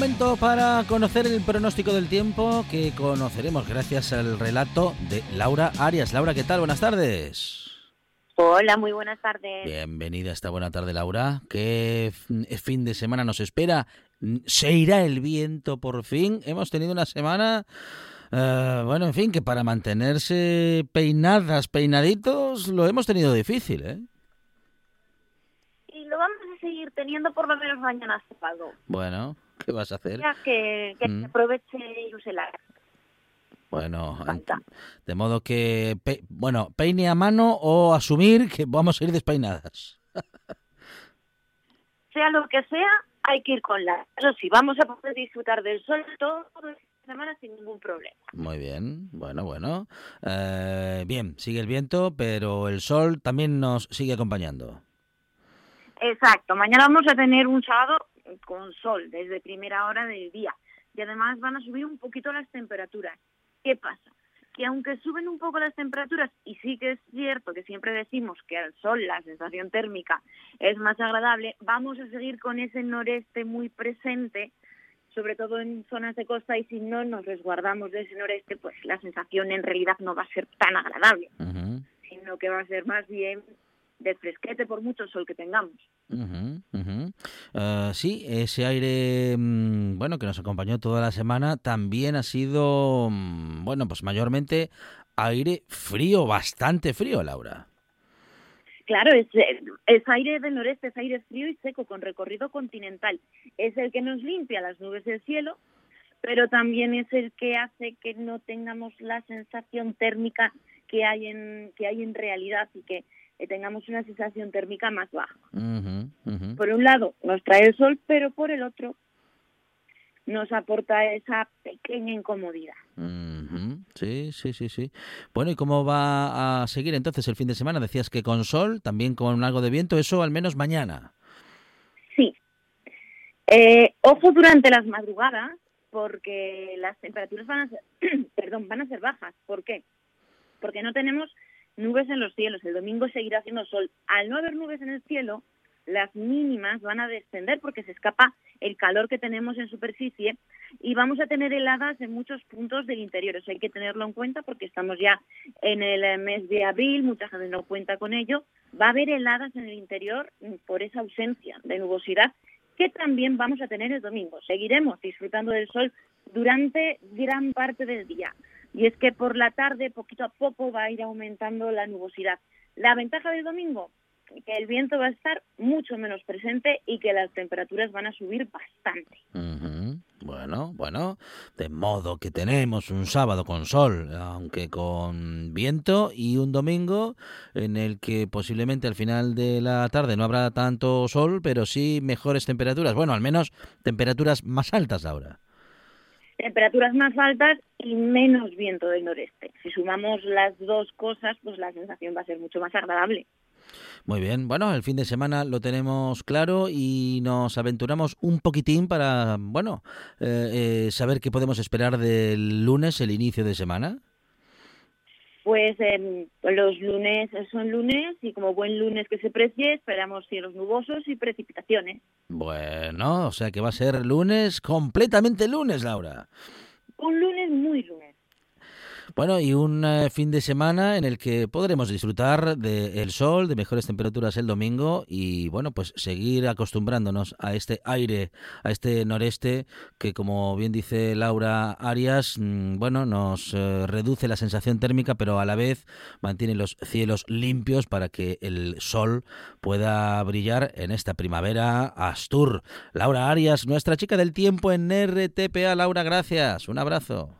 Momento para conocer el pronóstico del tiempo que conoceremos gracias al relato de Laura Arias. Laura, ¿qué tal? Buenas tardes. Hola, muy buenas tardes. Bienvenida a esta buena tarde, Laura. ¿Qué fin de semana nos espera? ¿Se irá el viento por fin? Hemos tenido una semana, eh, bueno, en fin, que para mantenerse peinadas, peinaditos, lo hemos tenido difícil, ¿eh? Y lo vamos a seguir teniendo por lo menos mañana sábado. Bueno, ¿Qué vas a hacer? Ya que, que Mm. aproveche y use la... Bueno, Falta. de modo que, pe- bueno, peine a mano o asumir que vamos a ir despeinadas. Sea lo que sea, hay que ir con la... Eso sí, vamos a poder disfrutar del sol todo semana sin ningún problema. Muy bien, bueno, bueno. Eh, bien, sigue el viento, pero el sol también nos sigue acompañando. Exacto, mañana vamos a tener un sábado con sol desde primera hora del día y además van a subir un poquito las temperaturas. ¿Qué pasa? Que aunque suben un poco las temperaturas, y sí que es cierto que siempre decimos que al sol la sensación térmica es más agradable, vamos a seguir con ese noreste muy presente, sobre todo en zonas de costa, y si no nos resguardamos de ese noreste, pues la sensación en realidad no va a ser tan agradable, sino que va a ser más bien de fresquete por mucho sol que tengamos. Ujú. Eh, sí, ese aire, mm, bueno, que nos acompañó toda la semana, también ha sido, mm, bueno, pues mayormente aire frío, bastante frío, Laura. Claro, es, eh, es aire del noreste, es aire frío y seco con recorrido continental. Es el que nos limpia las nubes del cielo, pero también es el que hace que no tengamos la sensación térmica que hay en que hay en realidad y que eh, tengamos una sensación térmica más baja. Por un lado nos trae el sol, pero por el otro nos aporta esa pequeña incomodidad. Sí, sí, sí, sí. Bueno, ¿y cómo va a seguir entonces el fin de semana? Decías que con sol, también con algo de viento, eso al menos mañana. Sí. Eh, ojo durante las madrugadas, porque las temperaturas van a ser, perdón, van a ser bajas. ¿Por qué? Porque no tenemos nubes en los cielos. El domingo seguirá haciendo sol. Al no haber nubes en el cielo, las mínimas van a descender porque se escapa el calor que tenemos en superficie y vamos a tener heladas en muchos puntos del interior. Eso hay que tenerlo en cuenta porque estamos ya en el eh, mes de abril, mucha gente no cuenta con ello. Va a haber heladas en el interior mm, por esa ausencia de nubosidad que también vamos a tener el domingo. Seguiremos disfrutando del sol durante gran parte del día. Y es que por la tarde, poquito a poco, va a ir aumentando la nubosidad. La ventaja del domingo, que el viento va a estar mucho menos presente y que las temperaturas van a subir bastante. Bueno, bueno, de modo que tenemos un sábado con sol, aunque con viento, y un domingo en el que posiblemente al final de la tarde no habrá tanto sol, pero sí mejores temperaturas. Bueno, al menos temperaturas más altas ahora. Temperaturas más altas y menos viento del noreste. Si sumamos las dos cosas, pues la sensación va a ser mucho más agradable. Muy bien, bueno, el fin de semana lo tenemos claro y nos aventuramos un poquitín para, bueno, eh, eh, saber qué podemos esperar del lunes, el inicio de semana. Pues eh, los lunes son lunes y como buen lunes que se precie, esperamos cielos nubosos y precipitaciones. Bueno, o sea que va a ser lunes, completamente lunes, Laura. Un lunes muy lunes. Bueno, y un eh, fin de semana en el que podremos disfrutar del sol, de mejores temperaturas el domingo y, bueno, pues seguir acostumbrándonos a este aire, a este noreste que, como bien dice Laura Arias, mm, bueno, nos eh, reduce la sensación térmica, pero a la vez mantiene los cielos limpios para que el sol pueda brillar en esta primavera Astur. Laura Arias, nuestra chica del tiempo en RTPA. Laura, gracias. Un abrazo.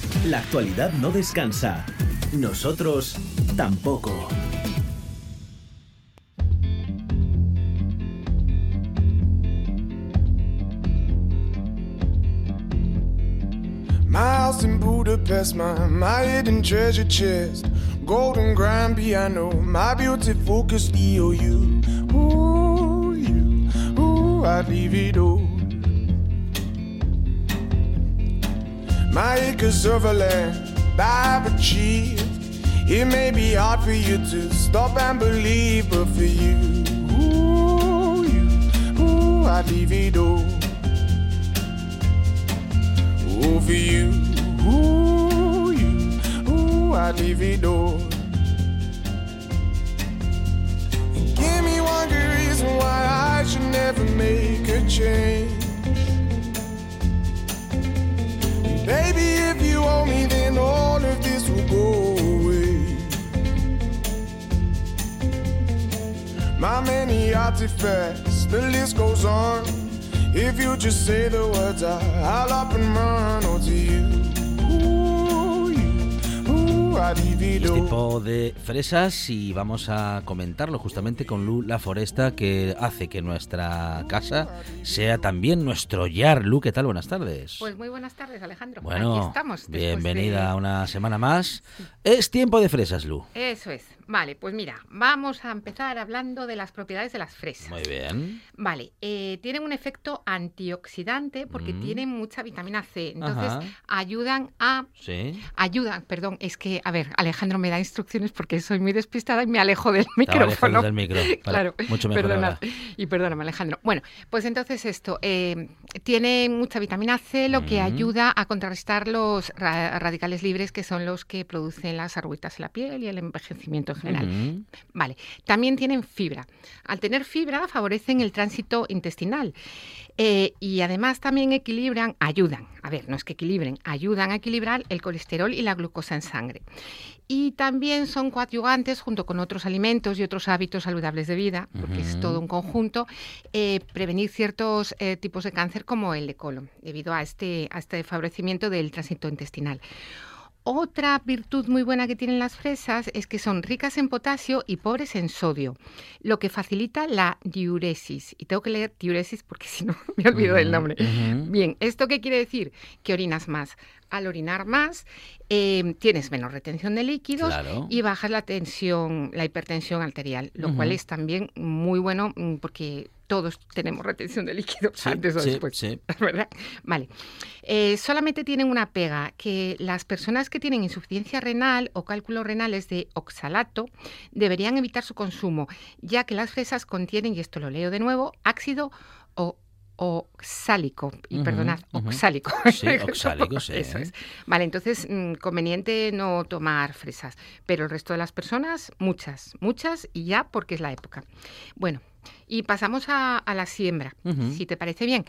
La actualidad no descansa. Nosotros tampoco. House in Budapest, my, my hidden treasure chest, golden grand piano, my beauty focused EOU. Ooh, you, ooh, I'd leave it all. My acres of land I've achieved. It may be hard for you to stop and believe, but for you, ooh, you, ooh, I'd leave it all. Ooh, for you, ooh, you, ooh, I'd leave it all. Give me one good reason why I should never make a change. Baby, if you owe me, then all of this will go away. My many artifacts, the list goes on. If you just say the words, I'll up and run. Oh, to you, Es all. tiempo de fresas y vamos a comentarlo justamente con Lu La Foresta que hace que nuestra casa sea también nuestro yar. Lu, ¿qué tal? Buenas tardes. Pues muy buenas tardes, Alejandro. bueno, Aquí estamos. después bienvenida de- a una semana más. Es tiempo de fresas, Lu. Eso es. Vale, pues mira, vamos a empezar hablando de las propiedades de las fresas. Muy bien. Vale, eh, tienen un efecto antioxidante porque Mm. tienen mucha vitamina C. Entonces Ajá. ayudan a Sí. ayudan, perdón, es que, a ver, Alejandro me da instrucciones porque soy muy despistada y me alejo del micrófono. del micro. Vale, Claro, Mucho mejor perdonad. ahora. Y perdóname, Alejandro. Bueno, pues entonces esto, eh, tiene mucha vitamina C, lo que Mm. ayuda a contrarrestar los ra- radicales libres, que son los que producen las arruguitas en la piel y el envejecimiento en general. Vale, también tienen fibra. Al tener fibra favorecen el tránsito intestinal eh, y además también equilibran, ayudan, a ver, no es que equilibren, ayudan a equilibrar el colesterol y la glucosa en sangre. Y también son coadyuvantes junto con otros alimentos y otros hábitos saludables de vida, porque es todo un conjunto, eh, prevenir ciertos eh, tipos de cáncer como el de colon, debido a este, a este favorecimiento del tránsito intestinal. Otra virtud muy buena que tienen las fresas es que son ricas en potasio y pobres en sodio, lo que facilita la diuresis. Y tengo que leer diuresis porque si no me olvido del nombre. Bien, ¿esto qué quiere decir? Que orinas más. Al orinar más, eh, tienes menos retención de líquidos Claro. y bajas la tensión, la hipertensión arterial, lo cual es también muy bueno mm, porque todos tenemos retención de líquidos Sí, antes o sí, después. sí. ¿verdad? Vale. Eh, solamente tienen una pega, que las personas que tienen insuficiencia renal o cálculos renales de oxalato deberían evitar su consumo, ya que las fresas contienen, y esto lo leo de nuevo, ácido o oxálico. Y perdonad, oxálico. Sí, oxálico, sí. Eso es. Vale, entonces, mm, conveniente no tomar fresas. Pero el resto de las personas, muchas, muchas y ya porque es la época. Bueno, y pasamos a, a la siembra, si te parece bien.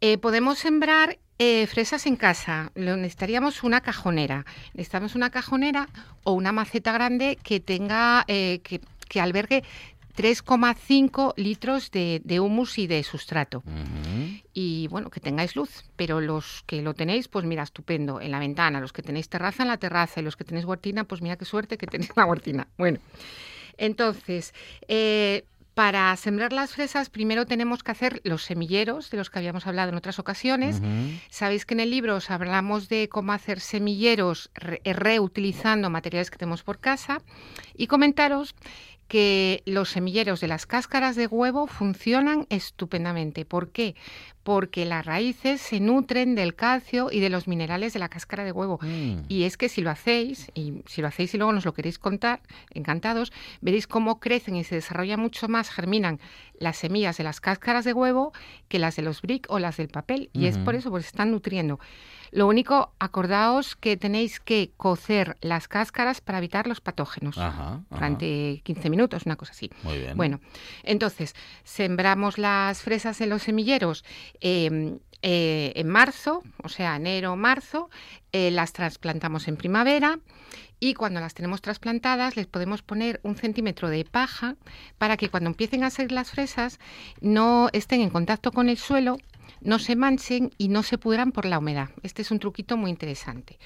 Eh, podemos sembrar eh, fresas en casa. Lo necesitaríamos una cajonera. Necesitamos una cajonera o una maceta grande que tenga, eh, que, que albergue 3,5 litros de, de humus y de sustrato. Y bueno, que tengáis luz, pero los que lo tenéis, pues mira, estupendo, en la ventana. Los que tenéis terraza, en la terraza. Y los que tenéis huertina, pues mira qué suerte que tenéis la huertina. Bueno, entonces, eh, para sembrar las fresas, primero tenemos que hacer los semilleros, de los que habíamos hablado en otras ocasiones. Sabéis que en el libro os hablamos de cómo hacer semilleros re- reutilizando materiales que tenemos por casa y comentaros que los semilleros de las cáscaras de huevo funcionan estupendamente. ¿Por qué? Porque las raíces se nutren del calcio y de los minerales de la cáscara de huevo. Mm. Y es que si lo hacéis, y si lo hacéis y luego nos lo queréis contar, encantados, veréis cómo crecen y se desarrollan mucho más, germinan las semillas de las cáscaras de huevo que las de los brick o las del papel. Y es por eso, porque se están nutriendo. Lo único, acordaos que tenéis que cocer las cáscaras para evitar los patógenos Ajá, ajá. durante 15 minutos, una cosa así. Muy bien. Bueno, entonces, sembramos las fresas en los semilleros eh, eh, en marzo, o sea, enero, marzo, eh, las trasplantamos en primavera y cuando las tenemos trasplantadas les podemos poner un centímetro de paja para que cuando empiecen a salir las fresas no estén en contacto con el suelo, no se manchen y no se pudran por la humedad. Este es un truquito muy interesante.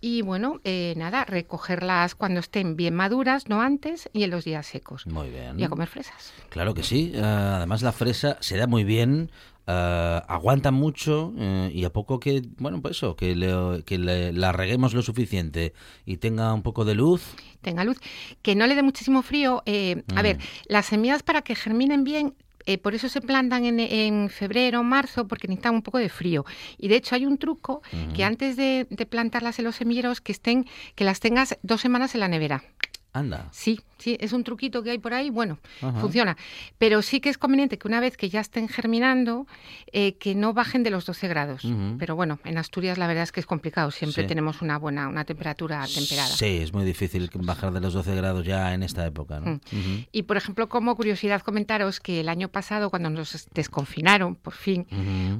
Y bueno, eh, nada, recogerlas cuando estén bien maduras, no antes, y en los días secos. Muy bien. Y a comer fresas. Claro que sí. Eh, además la fresa se da muy bien, eh, aguanta mucho eh, y a poco que, bueno, pues eso, que, le, que le- la reguemos lo suficiente y tenga un poco de luz. tenga luz, que no le dé muchísimo frío. eh, A Mm. ver, las semillas para que germinen bien, eh, por eso se plantan en, en febrero, marzo, porque necesitan un poco de frío. Y de hecho hay un truco que antes de, de plantarlas en los semilleros, que estén, que las tengas dos semanas en la nevera. Anda. Sí, sí, es un truquito que hay por ahí, bueno, Ajá. funciona. Pero sí que es conveniente que una vez que ya estén germinando, eh, que no bajen de los 12 grados. Pero bueno, en Asturias la verdad es que es complicado, siempre Sí. tenemos una buena, una temperatura temperada. Sí, es muy difícil bajar de los 12 grados ya en esta época, ¿no? Mm. Y por ejemplo, como curiosidad, comentaros que el año pasado, cuando nos desconfinaron, por fin,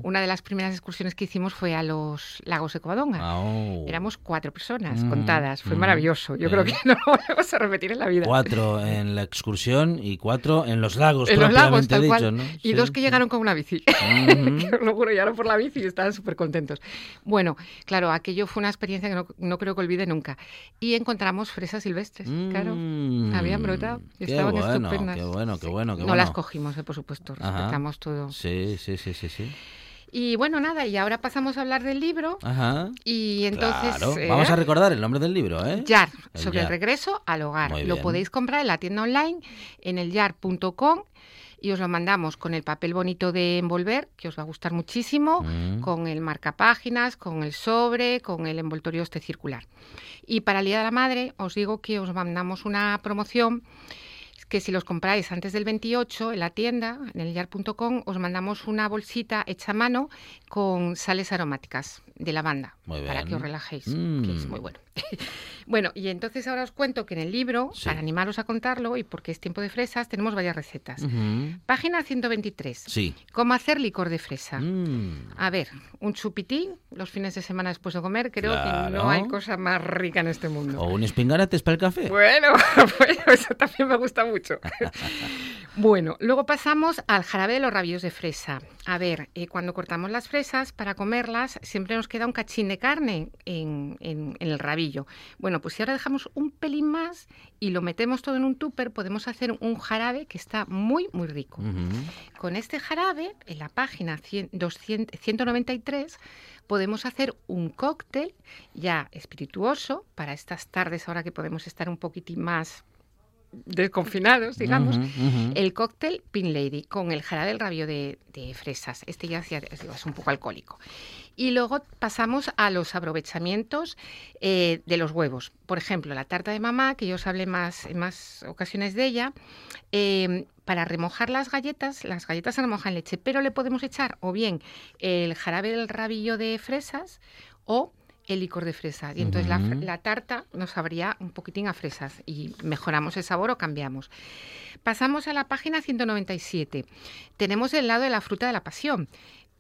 una de las primeras excursiones que hicimos fue a los lagos de Covadonga. Ah, oh. Éramos cuatro personas contadas. Fue maravilloso. Yo creo que no lo volvemos a repetir en la vida. Cuatro en la excursión y cuatro en los lagos, en los lagos, tal dicho, cual. ¿no? Y Sí, dos que llegaron con una bici. Que os lo juro, llegaron por la bici y estaban súper contentos. Bueno, claro, aquello fue una experiencia que no, no creo que olvide nunca. Y encontramos fresas silvestres, claro. Mm, Habían brotado qué estaban bueno, estupendas. Qué bueno, qué bueno, qué no bueno. las cogimos, eh, por supuesto, Ajá. respetamos todo. Sí, sí, sí, sí, sí. Y bueno, nada, y ahora pasamos a hablar del libro. Ajá. Y entonces. Claro. eh, Vamos a recordar el nombre del libro, ¿eh? Yar, El sobre el regreso al hogar. Muy Lo bien. podéis comprar en la tienda online, en el yar.com, y os lo mandamos con el papel bonito de envolver, que os va a gustar muchísimo, Mm. con el marcapáginas, con el sobre, con el envoltorio este circular. Y para el Día de la Madre, os digo que os mandamos una promoción que si los compráis antes del 28 en la tienda, en el yar.com, os mandamos una bolsita hecha a mano con sales aromáticas de lavanda para que os relajéis, Mm. que es muy bueno. bueno, y entonces ahora os cuento que en el libro, Sí. para animaros a contarlo y porque es tiempo de fresas, tenemos varias recetas. Página 123. Sí. Cómo hacer licor de fresa. Mm. A ver, un chupitín los fines de semana después de comer, creo que no hay cosa más rica en este mundo. O un espingarates para el café. Bueno, bueno, eso también me gusta mucho. bueno, luego pasamos al jarabe de los rabillos de fresa. A ver, eh, cuando cortamos las fresas para comerlas, siempre nos queda un cachín de carne en, en- en el rabillo. Bueno, pues si ahora dejamos un pelín más y lo metemos todo en un tupper, podemos hacer un jarabe que está muy, muy rico. Con este jarabe, en la página 100 200 193, podemos hacer un cóctel ya espirituoso para estas tardes ahora que podemos estar un poquitín más desconfinados, digamos. El cóctel Pin Lady con el jarabe del rabio de, de fresas. Este ya es es un poco alcohólico. Y luego pasamos a los aprovechamientos eh, de los huevos. Por ejemplo, la tarta de mamá, que yo os hablé más, en más ocasiones de ella, eh, para remojar las galletas, las galletas se remojan en leche, pero le podemos echar o bien el jarabe del rabillo de fresas o el licor de fresas. Y entonces la tarta nos sabría un poquitín a fresas y mejoramos el sabor o cambiamos. Pasamos a la página 197. Tenemos el lado de la fruta de la pasión,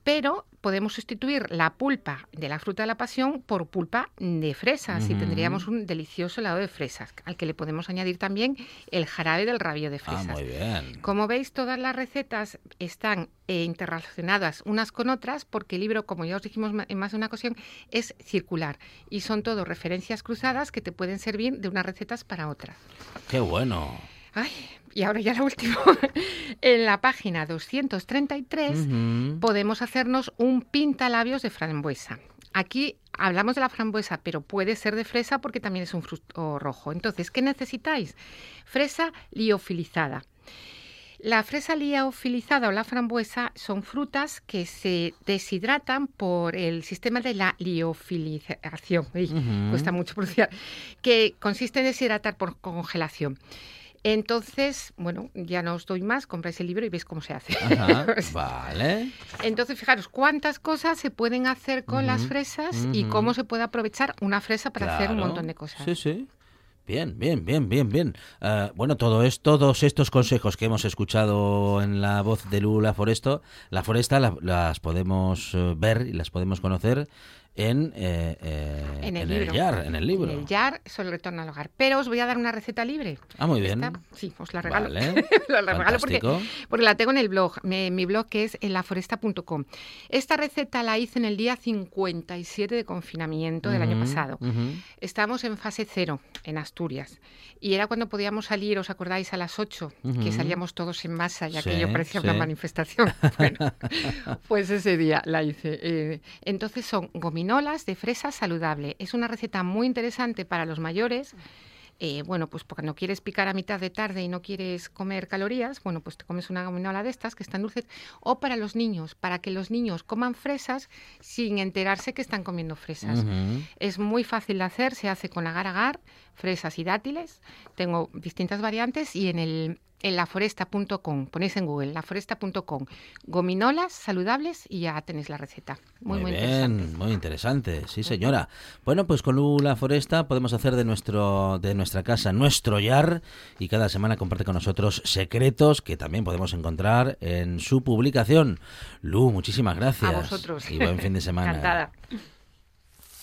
pero podemos sustituir la pulpa de la fruta de la pasión por pulpa de fresas y tendríamos un delicioso helado de fresas, al que le podemos añadir también el jarabe del rabio de Ah, fresas. muy bien. Como veis, todas las recetas están eh, interrelacionadas unas con otras porque el libro, como ya os dijimos en más de una ocasión, es circular y son todo referencias cruzadas que te pueden servir de unas recetas para otras. Qué bueno. Ay, y ahora ya la última. en la página 233 Ujú. podemos hacernos un pintalabios de frambuesa. Aquí hablamos de la frambuesa, pero puede ser de fresa porque también es un fruto rojo. Entonces, ¿qué necesitáis? Fresa liofilizada. La fresa liofilizada o la frambuesa son frutas que se deshidratan por el sistema de la liofilización. Uy. Cuesta mucho pronunciar. Que consiste en deshidratar por congelación. Entonces, bueno, ya no os doy más, compráis el libro y veis cómo se hace. Ajá, vale. Entonces, fijaros cuántas cosas se pueden hacer con las fresas y cómo se puede aprovechar una fresa para hacer un montón de cosas. Sí, sí. Bien, bien, bien, bien, bien. Ah, bueno, todo es, todos estos consejos que hemos escuchado en la voz de Lula Foresto, la Foresta, la- las podemos eh, ver y las podemos conocer en, eh, eh, En el libro. Yar, en el libro. En el Yar el retorno al hogar. Pero os voy a dar una receta libre. Ah, muy bien. Esta- sí, os la regalo. Vale. La regalo porque, porque la tengo en el blog. Me- mi blog que es en laforesta.com. Esta receta la hice en el día 57 de confinamiento del año Ujú, pasado. ujú. Estamos en fase cero en Asturias. Y era cuando podíamos salir, ¿os acordáis? A las 8, que Ujú. salíamos todos en masa, ya Sí, que yo parecía una sí. manifestación. Bueno, pues ese día la hice. Eh, entonces son gominolas de fresa saludable. Es una receta muy interesante para los mayores. Eh, bueno, pues porque no quieres picar a mitad de tarde y no quieres comer calorías, bueno, pues te comes una gominola de estas que están dulces. O para los niños, para que los niños coman fresas sin enterarse que están comiendo fresas. Es muy fácil de hacer, se hace con agar-agar, fresas y dátiles. Tengo distintas variantes y en el en laforesta.com, ponéis en Google laforesta.com, gominolas saludables y ya tenéis la receta. Muy, muy, bien, interesante. muy interesante, sí señora. Bueno, pues con Lula Foresta podemos hacer de nuestro de nuestra casa nuestro yar y cada semana comparte con nosotros secretos que también podemos encontrar en su publicación. Lu, muchísimas gracias. A vosotros. Y buen fin de semana. Encantada.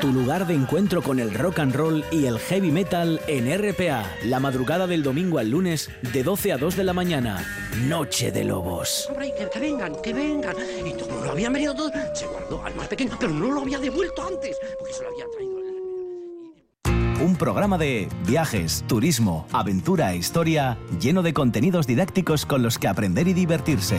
Tu lugar de encuentro con el rock and roll y el heavy metal en RPA, la madrugada del domingo al lunes de 12 a 2 de la mañana. Noche de Lobos. Hombre, que, que vengan, que vengan. Y como lo habían venido todos, se guardó al más pequeño, pero no lo había devuelto antes, porque se lo había traído. Un programa de viajes, turismo, aventura e historia lleno de contenidos didácticos con los que aprender y divertirse.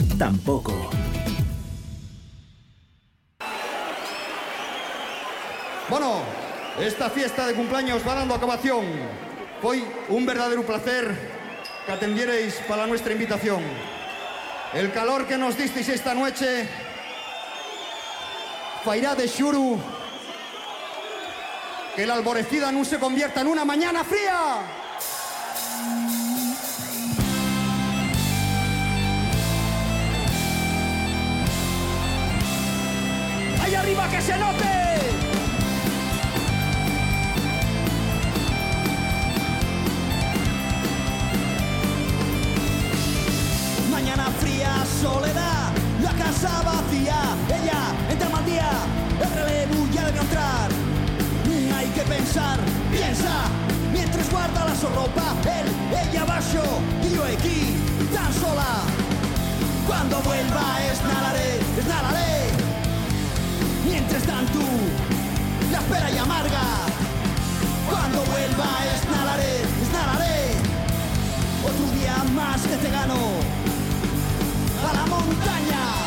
tampoco. Bueno, esta fiesta de cumpleaños va dando acabación. Foi un verdadero placer que atendierais para nuestra invitación. El calor que nos disteis esta noche fairá de xuru que la alborecida no se convierta en una mañana fría. Arriba que se note! Mañana fría, soledad, la casa vacía. Ella entra mal día, el relevo ya debe entrar. Mm, Hay que pensar, piensa, mientras guarda la ropa. Él, ella abajo yo aquí, tan sola. Cuando vuelva es nadaré, es nadaré. Mientras tanto, la espera y amarga. Cuando vuelva es nadaré, es nadaré. Otro día más que te gano a la montaña.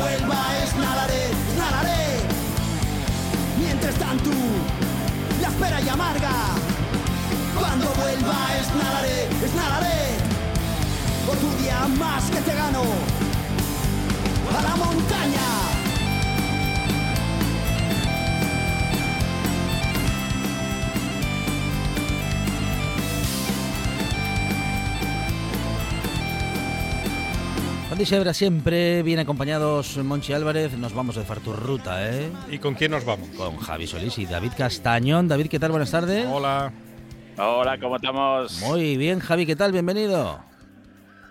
Cuando vuelva es nadaré, nadaré. Mientras tanto, la espera y amarga. Cuando vuelva es nadaré, es. Otro día más que te gano a la montaña. Andy Sebra siempre bien acompañados Monchi Álvarez. Nos vamos a hacer tu ruta, ¿eh? ¿Y con quién nos vamos? Con Javi Solís y David Castañón. David, ¿qué tal? Buenas tardes. Hola. Hola, ¿cómo estamos? Muy bien, Javi, ¿qué tal? Bienvenido.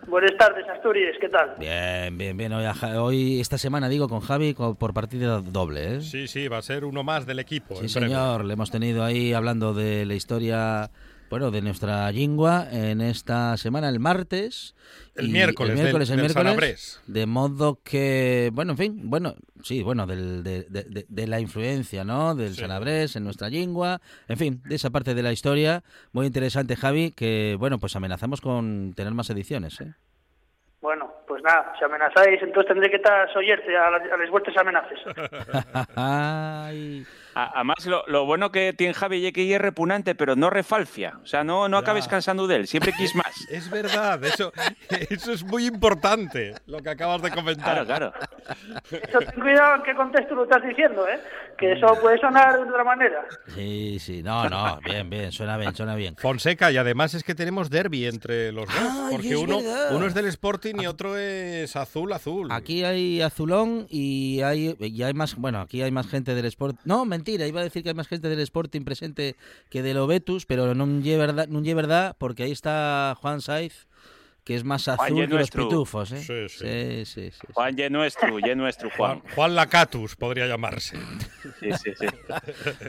Buenas tardes, Asturias, ¿qué tal? Bien, bien, bien. Hoy, hoy esta semana digo con Javi co- por partida doble, ¿eh? Sí, sí, va a ser uno más del equipo. Sí, breve. señor. Le hemos tenido ahí hablando de la historia, bueno, de nuestra lingua en esta semana, el martes. El y- miércoles, el del- miércoles, el miércoles. De modo que, bueno, en fin, bueno, sí, bueno, del- de, de- de- de la influencia, ¿no? Del Sí. Salabrés en nuestra lengua. En fin, de esa parte de la historia. Muy interesante, Javi, que, bueno, pues amenazamos con tener más ediciones, ¿eh? Bueno, pues nada, si amenazáis, entonces tendré que estar oyerte a, la- a las vueltas amenaces. Ay. Además, lo, lo bueno que tiene Javi es que es repugnante, pero no refalfia. O sea, no, no acabes cansando de él, siempre quis más. Es verdad, eso, eso es muy importante, lo que acabas de comentar. Claro, claro. Eso ten cuidado en qué contexto lo estás diciendo, ¿eh? Que eso puede sonar de otra manera. Sí, sí, no, no, bien, bien, suena bien, suena bien. Fonseca, y además es que tenemos derby entre los dos, Ay, porque es uno, verdad. uno es del Sporting y otro es azul, azul. Aquí hay azulón y hay, y hay más, bueno, aquí hay más gente del Sport. No, mentira, iba a decir que hay más gente del Sporting presente que del Obetus, pero no es verdad, verdad, porque ahí está Juan Saiz, que es más Juan azul ye que los nuestro. pitufos, ¿eh? Sí, sí. sí, sí, sí. Juan, ye nuestro, ye nuestro, Juan. Juan, Juan Lacatus podría llamarse. Sí, sí, sí.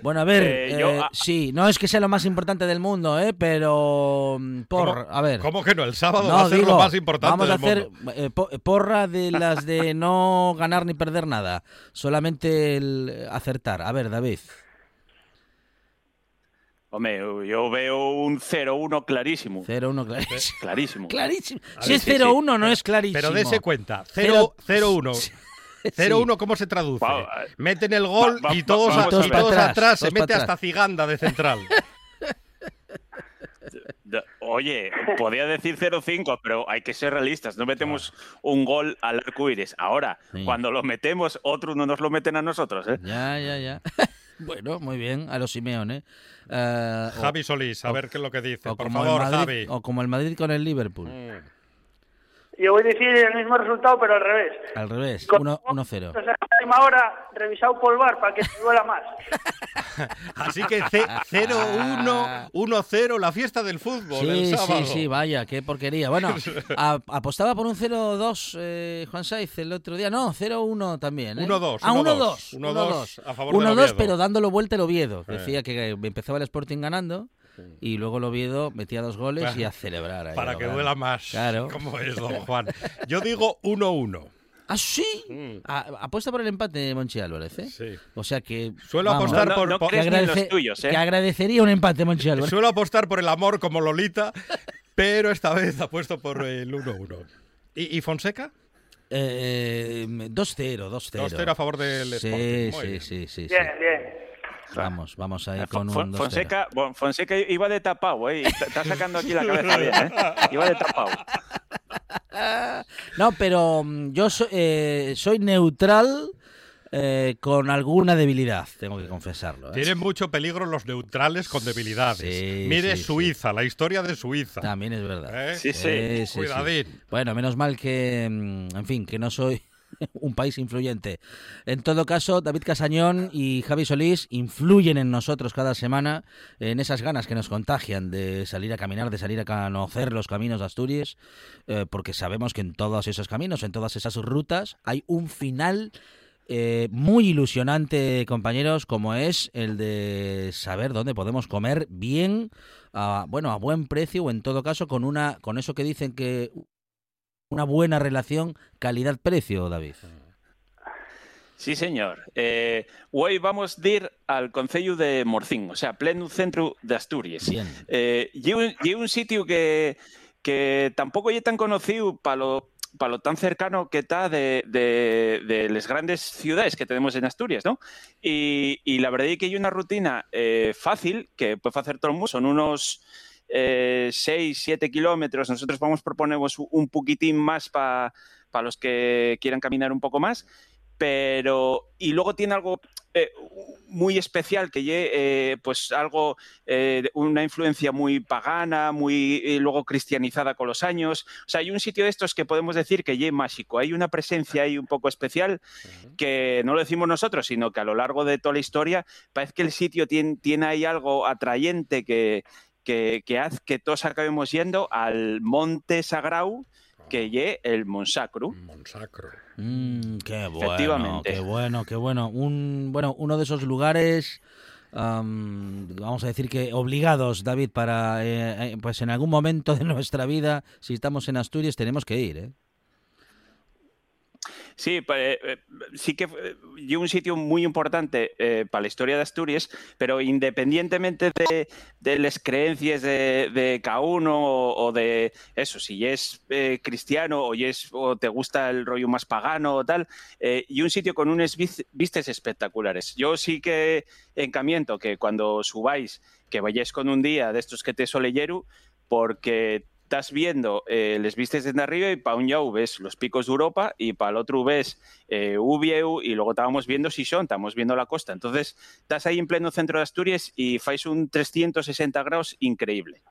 Bueno, a ver, Eh, yo, eh, ah- sí, no es que sea lo más importante del mundo, ¿eh? Pero mm, por, ¿Cómo- a ver. ¿Cómo que no? El sábado No, va a ser digo, lo más importante Vamos a del hacer mundo. eh, po- porra de las de no ganar ni perder nada, solamente el acertar. A ver, David. Hombre, yo veo un 0-1 clarísimo. 0-1 clarísimo. Clarísimo. Clarísimo. Si es sí, sí. 0-1 no es clarísimo. Pero dése cuenta, Cero- 0-1. Sí. 0-1, ¿cómo se traduce? Meten el gol va- y todos, a- y todos atrás. Se mete hasta Ciganda de central. Oye, podía decir 0-5, pero hay que ser realistas. No metemos un gol al arco iris. Ahora, Sí. cuando lo metemos, otros no nos lo meten a nosotros. ¿eh? Ya, ya, ya. Bueno, muy bien, a los Simeone. Eh, Javi Solís, a o- ver qué es lo que dice. o Por como favor, Madrid, Javi. O como el Madrid con el Liverpool. Mm. Yo voy a decir el mismo resultado, pero al revés. Al revés, Con- 1-0. Entonces, a la última hora, revisado por VAR para que te duela más. Así que ce- 0-1, 1-0, la fiesta del fútbol el Sí, sábado. sí, sí, vaya, qué porquería. Bueno, a- apostaba por un 0-2 eh, Juan Saiz el otro día. No, 0-1 también. ¿eh? 1-2, Ah, 1-2, 1-2. 1-2 a favor del 1-2, Oviedo. pero dándolo vuelta el Oviedo. Eh. Decía que empezaba el Sporting ganando y luego el Oviedo metía dos goles Claro. y a celebrar. ahí Para que grande. duela más. Claro. ¿Cómo es, don Juan? Yo digo 1-1. ¿Ah, sí? A- apuesta por el empate, Monchi Álvarez, ¿eh? Sí. O sea que... Suelo vamos, apostar No, no, por- no por- que, en los agradece- tuyos, ¿eh? que agradecería un empate, Monchi Álvarez. Suelo apostar por el amor como Lolita, pero esta vez apuesto por el 1-1. ¿Y, y Fonseca? Eh, 2-0, 2-0. 2-0 a favor del Sí, Sporting. Muy sí, bien. sí, sí, sí. Bien, bien. Vamos, vamos ahí Fon- con un Fon- 2-0. Fonseca, bueno, Fonseca iba de tapado, ¿eh? Está sacando aquí la cabeza bien, ¿eh? Iba de tapado. No, pero mm, yo so- eh, soy neutral eh, con alguna debilidad, tengo que confesarlo. ¿eh? Tienen mucho peligro los neutrales con debilidades. Sí, Mire sí, Suiza, la historia de Suiza. También es verdad. ¿Eh? Sí, sí. Cuidadín. Bueno, menos mal que, mm, en fin, que no soy un país influyente. En todo caso, David Casañón y Javi Solís influyen en nosotros cada semana en esas ganas que nos contagian de salir a caminar, de salir a conocer los caminos de Asturias, eh, porque sabemos que en todos esos caminos, en todas esas rutas, hay un final eh, muy ilusionante, compañeros, como es el de saber dónde podemos comer bien, a, bueno, a buen precio o en todo caso con una, con eso que dicen que una buena relación calidad-precio, David. Sí, señor. Eh, hoy vamos a ir al Concello de Morcín, o sea, pleno centro de Asturias. Bien. Eh, y un, y un sitio que, que tampoco es tan conocido para lo, pa lo tan cercano que está de, de, de las grandes ciudades que tenemos en Asturias, ¿no? Y, y la verdad es que hay una rutina eh, fácil que puede hacer todo el mundo, son unos... 6, 7 kilómetros. Nosotros vamos a proponernos un poquitín más para los que quieran caminar un poco más. Pero, y luego tiene algo eh, muy especial, que eh, pues algo, eh, una influencia muy pagana, muy eh, luego cristianizada con los años. O sea, hay un sitio de estos que podemos decir que lle mágico. Hay una presencia ahí un poco especial que no lo decimos nosotros, sino que a lo largo de toda la historia parece que el sitio tiene, tiene ahí algo atrayente que, que, que hace que todos acabemos yendo al monte sagrado que lle el Monsacro. Monsacro. Mm, qué bueno, Efectivamente. qué bueno, qué bueno. Un, bueno, uno de esos lugares, am, vamos a decir que obligados, David, para, eh, eh, pues en algún momento de nuestra vida, si estamos en Asturias, tenemos que ir, ¿eh? Sí, eh, eh, sí que eh, y un sitio muy importante eh, para la historia de Asturias, pero independientemente de, de las creencias de, de cada uno o, o de eso, si es eh, cristiano o, es, o te gusta el rollo más pagano o tal, eh, y un sitio con unas vis- vistas espectaculares. Yo sí que encamiento que cuando subáis, que vayáis con un día de estos que te soleyeru, porque estás viendo eh, les vistes desde arriba y para un lado ves los picos de Europa y para el otro ves eh, y luego estábamos viendo Sison, estamos viendo la costa. Entonces, estás ahí en pleno centro de Asturias y fais un 360 grados increíble.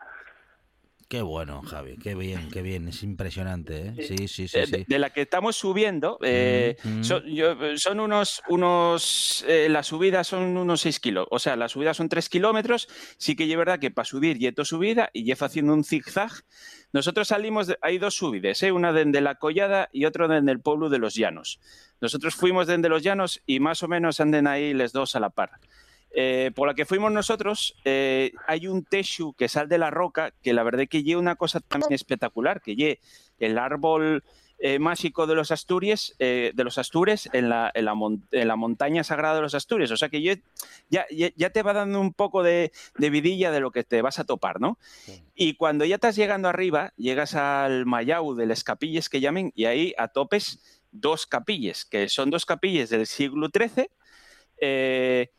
Qué bueno, Javi, qué bien, qué bien, es impresionante, ¿eh? Sí, sí, sí, Eh, sí. de, de la que estamos subiendo, eh, Mm, mm. son, yo- son unos, unos eh, la subida son unos 6 kilos, o sea, la subida son 3 kilómetros, sí que es verdad que para subir yeto subida y lleva haciendo un zigzag. Nosotros salimos, de- hay dos subidas, ¿eh? una desde la Collada y otra desde el pueblo de los Llanos. Nosotros fuimos desde los Llanos y más o menos anden ahí les dos a la par. Eh, por la que fuimos nosotros, eh, hay un texu que sale de la roca, que la verdad que lleva una cosa también espectacular, que lleva el árbol eh, mágico de los Asturias, de los Astures, en la, en, la mon- en la montaña sagrada de los Asturias. O sea que ya, ya, ya te va dando un poco de, de vidilla de lo que te vas a topar, ¿no? Y cuando ya estás llegando arriba, llegas al Mayau de las capillas que llamen, y ahí a topes dos capillas, que son dos capillas del siglo XIII. eh,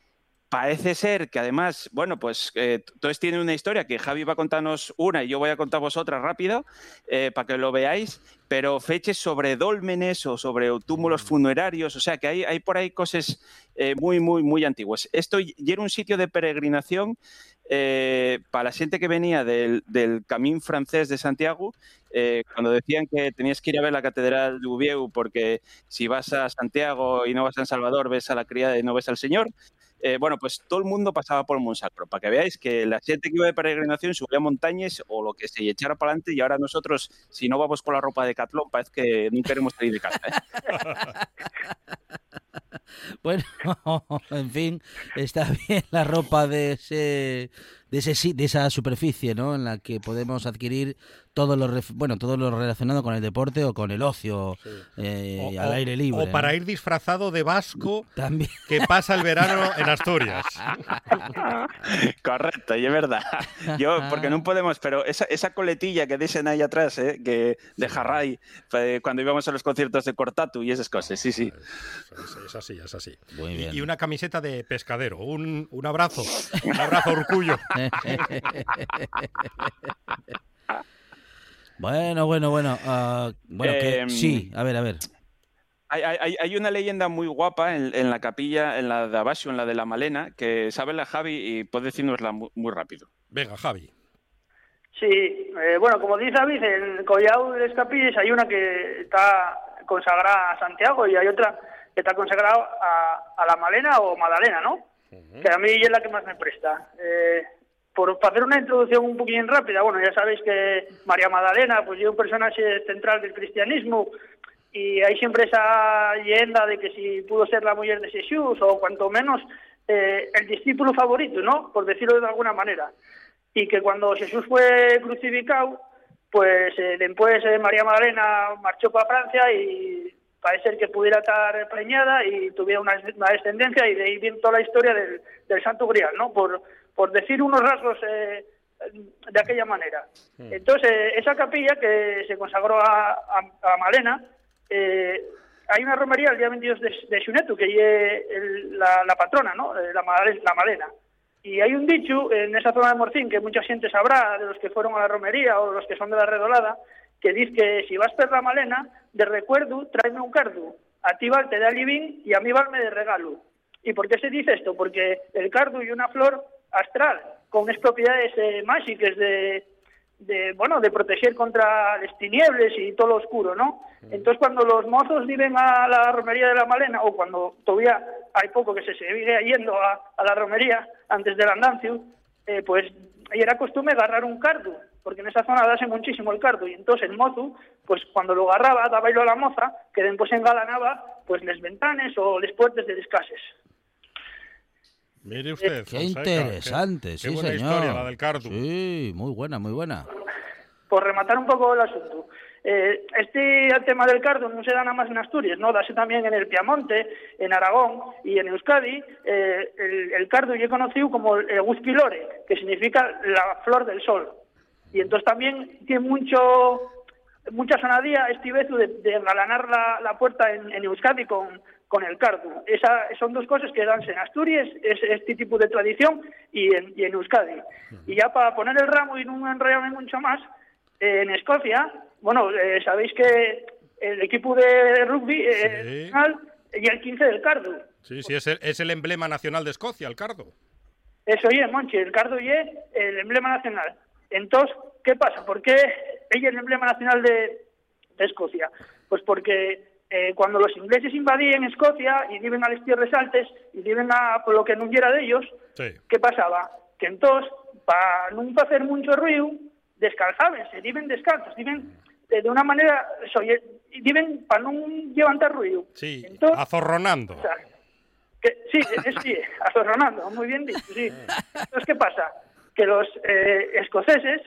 Parece ser que además, bueno, pues eh, todos tienen una historia que Javi va a contarnos una y yo voy a contar otra rápido eh, para que lo veáis, pero feches sobre dólmenes o sobre túmulos funerarios, o sea que hay, hay por ahí cosas eh, muy, muy, muy antiguas. Esto y era un sitio de peregrinación eh, para la gente que venía del, del Camín francés de Santiago, eh, cuando decían que tenías que ir a ver la Catedral de Ubieu porque si vas a Santiago y no vas a San Salvador ves a la criada y no ves al Señor, eh, bueno, pues todo el mundo pasaba por Monsacro, para que veáis que la gente que iba de peregrinación subía montañas o lo que se echara para adelante y ahora nosotros, si no vamos con la ropa de Catlón, parece que no queremos salir de casa. ¿eh? Bueno, en fin, está bien la ropa de ese de ese sí- de esa superficie, ¿no? En la que podemos adquirir todo lo bueno, todo lo relacionado con el deporte o con el ocio eh, O- al aire libre. O para ¿no? ir disfrazado de vasco También. que pasa el verano en Asturias. Correcto, y es verdad. Yo, porque no podemos, pero esa, esa coletilla que dicen ahí atrás, ¿eh? que de Jarray, eh, cuando íbamos a los conciertos de Cortatu y esas cosas, sí, sí. Es, así, es así. Muy Y- bien. Y, una camiseta de pescadero. Un, un abrazo. Un abrazo, Urcullo. Bueno, bueno, bueno. ah, bueno, que Em, sí, a ver, a ver. Hay, hay- hay una leyenda muy guapa en, en la capilla, en la de Abasio, en la de la Malena, que sabe la Javi y puede decirnosla muy, muy rápido. Venga, Javi. Sí, eh, bueno, como dice David, en Collao de Escapilles hay una que está consagrada a Santiago y hay otra que está consagrada a, a la Malena o Madalena, ¿no? Que a mí es la que más me presta. Eh, por hacer una introducción un poquillo rápida, bueno, ya sabéis que María Magdalena pues es un personaje central del cristianismo y hay siempre esa leyenda de que si pudo ser la mujer de Jesús o cuanto menos eh, el discípulo favorito, ¿no? Por decirlo de alguna manera. Y que cuando Jesús fue crucificado, pues eh, después eh, María Magdalena marchó para Francia y parece ser que pudiera estar preñada y tuviera una, una descendencia y de ahí viene toda la historia del, del Santo Grial, ¿no? Por, por decir unos rasgos eh, de aquella manera. Entonces, eh, esa capilla que se consagró a, a, a Malena, eh, hay una romería el día 22 de, de Xunetu, que es el- la, la patrona, ¿no? Eh, La, la Malena. Y hay un dicho en esa zona de Morcín que mucha gente sabrá, de los que fueron a la romería o los que son de la redolada, que dice que si vas per la Malena, de recuerdo, tráeme un cardo. A ti val te da y a mí valme de regalo. ¿Y por qué se dice esto? Porque el cardo y una flor astral, con unas propiedades eh, mágicas de, de, bueno, de proteger contra las tinieblas y todo lo oscuro, ¿no? Entonces, cuando los mozos viven a la romería de la Malena, o cuando todavía hay poco que se sigue yendo a, a la romería antes del andancio, eh, pues ahí era costumbre agarrar un cardo, porque en esa zona dase muchísimo el cardo, y entonces el mozo, pues cuando lo agarraba, daba a la moza, que después engalanaba, pues les ventanes o les puertas de las casas. Mire usted. Qué Fonseca, interesante, qué- sí, qué buena señor. historia la del cardo. Sí, muy buena, muy buena. por rematar un poco el asunto, eh, este tema del cardo no se da nada más en Asturias, no, dase también en el Piamonte, en Aragón y en Euskadi. Eh, el, el cardo yo he conocido como el Guzpilore, que significa la flor del sol. Y entonces también tiene mucho mucha sonadía este beso de, de engalanar la, la puerta en, en Euskadi con, con el cardo. Esa, son dos cosas que danse en Asturias, es este tipo de tradición, y en, y en Euskadi. Y ya para poner el ramo y no enrollarme mucho más, eh, en Escocia, bueno, eh, sabéis que el equipo de rugby eh, nacional y el 15 del cardo. Sí, sí, es el, es el emblema nacional de Escocia, el cardo. Eso y Monchi, el cardo y el emblema nacional. Entonces, ¿qué pasa? ¿Por qué ella es el emblema nacional de, de Escocia? Pues porque eh, cuando los ingleses invadían Escocia y viven a las tierras altas y viven a por lo que no era de ellos, Sí. ¿qué pasaba? Que entonces, para no hacer mucho ruido, descalzábense, viven descalzos, viven eh, de una manera, soye- viven para no levantar ruido. Sí, Entonces, azorronando. o sea, que, sí, es, sí, azorronando, muy bien dicho, sí. Entonces, ¿qué pasa? Que los eh, escoceses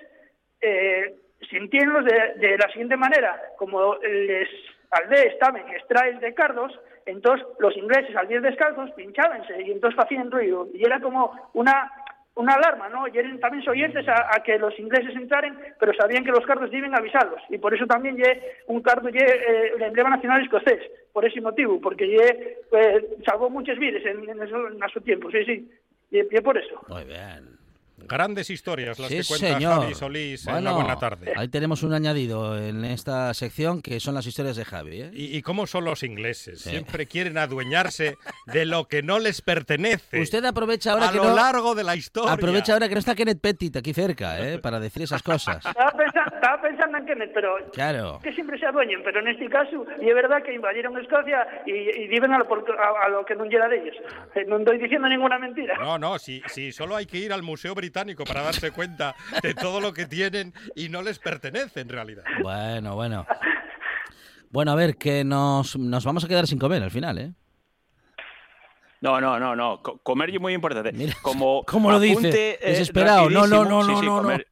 eh, sintieron de, de la siguiente manera, como les aldees estaban extraes de cardos, entonces los ingleses al ir descalzos pinchábanse y entonces hacían ruido. Y era como una una alarma, ¿no? Y eran también oyentes a, que los ingleses entraren, pero sabían que los cardos deben avisarlos. Y por eso también lle un cardo lle eh, el emblema nacional escocés, por ese motivo, porque lle, eh, salvó muchas vidas en, en su tiempo, sí, sí. Y, y por eso. Muy bien. Grandes historias las Sí, que cuenta señor. Javi Solís en la Bueno, buena tarde. Ahí tenemos un añadido en esta sección que son las historias de Javi. ¿eh? ¿Y, y cómo son los ingleses? Sí. Siempre quieren adueñarse de lo que no les pertenece. Usted aprovecha ahora a que lo no, largo de la historia. aprovecha ahora que no está Kenneth Pettit aquí cerca, ¿eh? para decir esas cosas. Estaba pensando, estaba pensando en Kenneth, pero Claro. que siempre se adueñen, pero en este caso, y es verdad que invadieron Escocia y, y viven a lo, a, a lo que no llega de ellos. Eh, No estoy diciendo ninguna mentira. No, no, si, si solo hay que ir al Museo Británico para darse cuenta de todo lo que tienen y no les pertenece en realidad. Bueno, bueno. Bueno, a ver, que nos, nos vamos a quedar sin comer al final, ¿eh? No, no, no, no. Co- Comer es muy importante. Como ¿cómo lo dice? apunte, eh, Desesperado. No, no, no, Sí, no, sí, no, no. comer.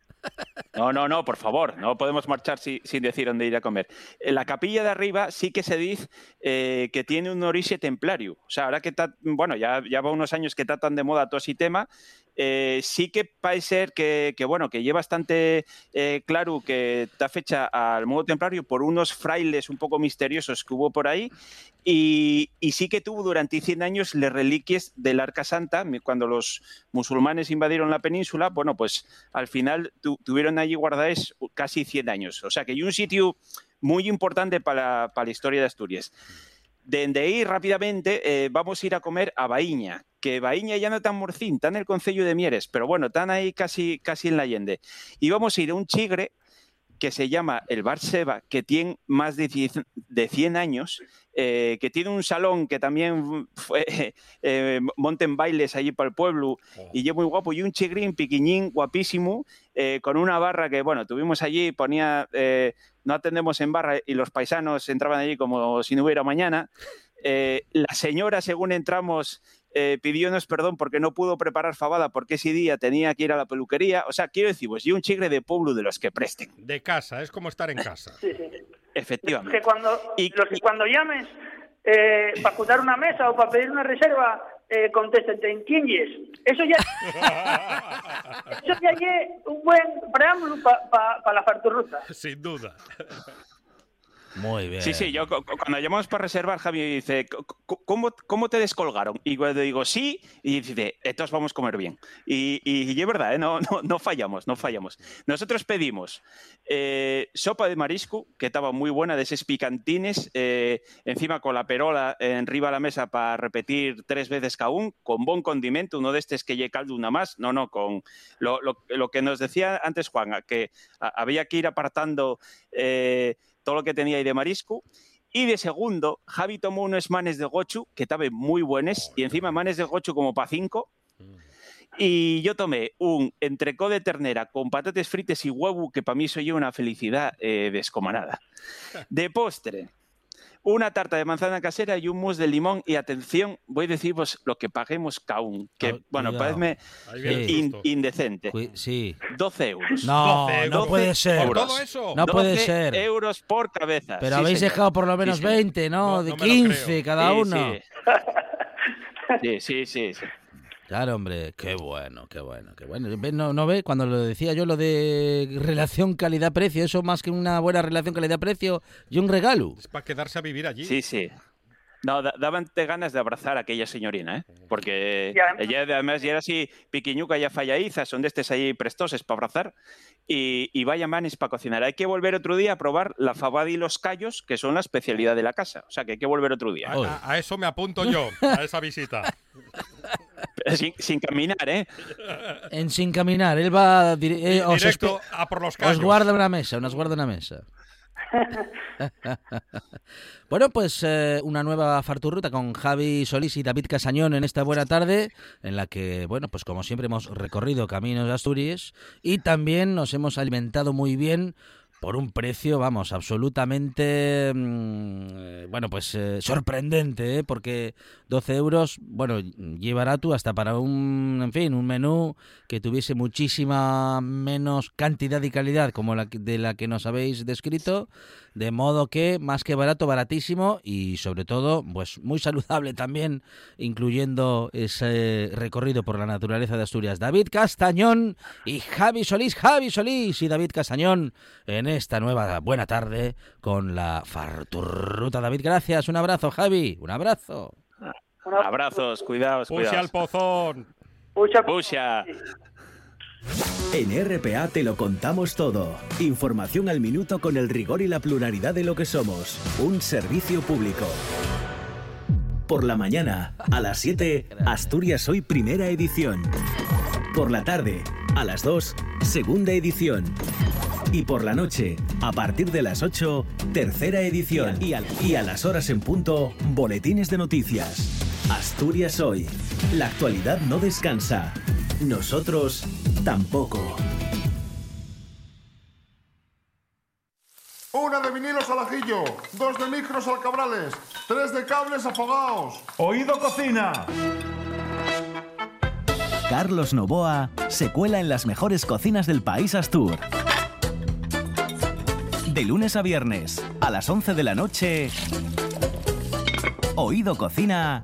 No, no, no, por favor, no podemos marchar si- sin decir dónde ir a comer. En la capilla de arriba sí que se dice eh, que tiene un origen templario. O sea, ahora que está, bueno, ya, ya va unos años que está tan de moda todo ese tema, eh, sí que parece ser que, bueno, que lleva bastante eh, claro que está fecha al modo templario por unos frailes un poco misteriosos que hubo por ahí y, sí que tuvo durante 100 años las reliquias del Arca Santa, cuando los musulmanes invadieron la península, bueno, pues al final tu- tuvieron allí guardadas casi 100 años. O sea que hay un sitio muy importante para la historia de Asturias. Desde ahí rápidamente eh, vamos a ir a comer a Baíña, que Baíña ya no está en Morcín, está en el Concello de Mieres, pero bueno, están ahí casi, casi en la Allende. Y vamos a ir a un chigre que se llama el Bar Seba, que tiene más de 10 de 100 años, eh, que tiene un salón que también fue, eh, monten bailes allí para el pueblo y es muy guapo, y un chigrín piquiñín guapísimo, eh, con una barra que, bueno, tuvimos allí, ponía, eh, no atendemos en barra y los paisanos entraban allí como si no hubiera mañana. Eh, la señora, según entramos, eh, pidiónos perdón porque no pudo preparar fabada porque ese día tenía que ir a la peluquería. O sea, quiero decir, pues, y un chigre de pueblo de los que presten. De casa, es como estar en casa. Sí, sí. Efectivamente. Que cuando, los que cuando llames eh, para apuntar una mesa o para pedir una reserva, eh, contesten, ¿en quién es? Eso ya, eso ya es un buen preámbulo para la farturruta. Sin duda. Muy bien. Sí, sí, yo cu- cu- cuando llamamos para reservar, Javi dice, "C- cu- ¿cómo, ¿cómo te descolgaron? Y cuando digo sí, y dice, entonces vamos a comer bien. Y, y, es verdad, ¿eh? no, no, no fallamos, no fallamos. Nosotros pedimos eh, sopa de marisco, que estaba muy buena, de esos picantines, eh, encima con la perola arriba de la mesa para repetir tres veces cada uno, con buen condimento, uno de estos que lle caldo una más, no, no, con lo, lo- lo que nos decía antes Juan, que había que ir apartando todo lo que tenía ahí de marisco. Y de segundo, Javi tomó unos manes de gochu, que estaban muy buenos, y encima manes de gochu como para cinco. Y yo tomé un entrecó de ternera con patates frites y huevo, que para mí soy una felicidad eh, descomunada. De postre, una tarta de manzana casera y un mousse de limón. Y atención, voy a deciros lo que paguemos uno, que, Ah, bueno, parece in- indecente. Sí. 12 euros. No, 12 no euros. puede ser. euros. ¿Por todo eso? No puede 12 ser. euros por cabeza. Pero sí, habéis señor. dejado por lo menos Sí, señor. 20, ¿no? de no me lo 15 creo. cada Sí, uno. Sí, sí, sí, sí. Claro, hombre, qué bueno, qué bueno, qué bueno. No, no ve, cuando lo decía yo, lo de relación calidad-precio, eso más que una buena relación calidad-precio y un regalo. Es para quedarse a vivir allí. Sí, sí. No, da- daban te ganas de abrazar a aquella señorina, ¿eh? Porque ella además ya era así piquiñuca, ya falladiza, son de estos ahí prestoses para abrazar. Y, y vaya manes para cocinar. Hay que volver otro día a probar la fabada y los callos, que son la especialidad de la casa. O sea, que hay que volver otro día. A, a- eso me apunto yo, a esa visita. Sin, sin caminar, ¿eh? En sin caminar, él va dire- eh, os Directo a por los Os callos. guarda una mesa, nos guarda una mesa. bueno, pues eh, una nueva farturruta con Javi Solís y David Casañón en esta buena tarde, en la que, bueno, pues como siempre hemos recorrido caminos de Asturias y también nos hemos alimentado muy bien por un precio, vamos, absolutamente, mm, eh, bueno, pues eh, sorprendente, ¿eh? porque 12 euros, bueno, llevará tú hasta para un, en fin, un menú que tuviese muchísima menos cantidad y calidad como la de la que nos habéis descrito, de modo que más que barato, baratísimo y sobre todo, pues muy saludable también, incluyendo ese recorrido por la naturaleza de Asturias. David Castañón y Javi Solís, Javi Solís y David Castañón en esta nueva buena tarde con la Farturruta. David, gracias, un abrazo, Javi, un abrazo. Abrazos, cuidaos, Pusia al cuidaos. pozón. Pucha, Pusia. En RPA te lo contamos todo. Información al minuto con el rigor y la pluralidad de lo que somos. Un servicio público. Por la mañana, a las 7, Asturias Hoy Primera Edición. Por la tarde, a las 2, Segunda Edición. Y por la noche, a partir de las 8, Tercera Edición. Y a, y a las horas en punto, Boletines de Noticias. Asturias Hoy. La actualidad no descansa. Nosotros tampoco. Una de vinilos al ajillo, dos de micros al cabrales, tres de cables afogados. Oído cocina. Carlos Novoa se cuela en las mejores cocinas del país Astur. De lunes a viernes, a las 11 de la noche, Oído Cocina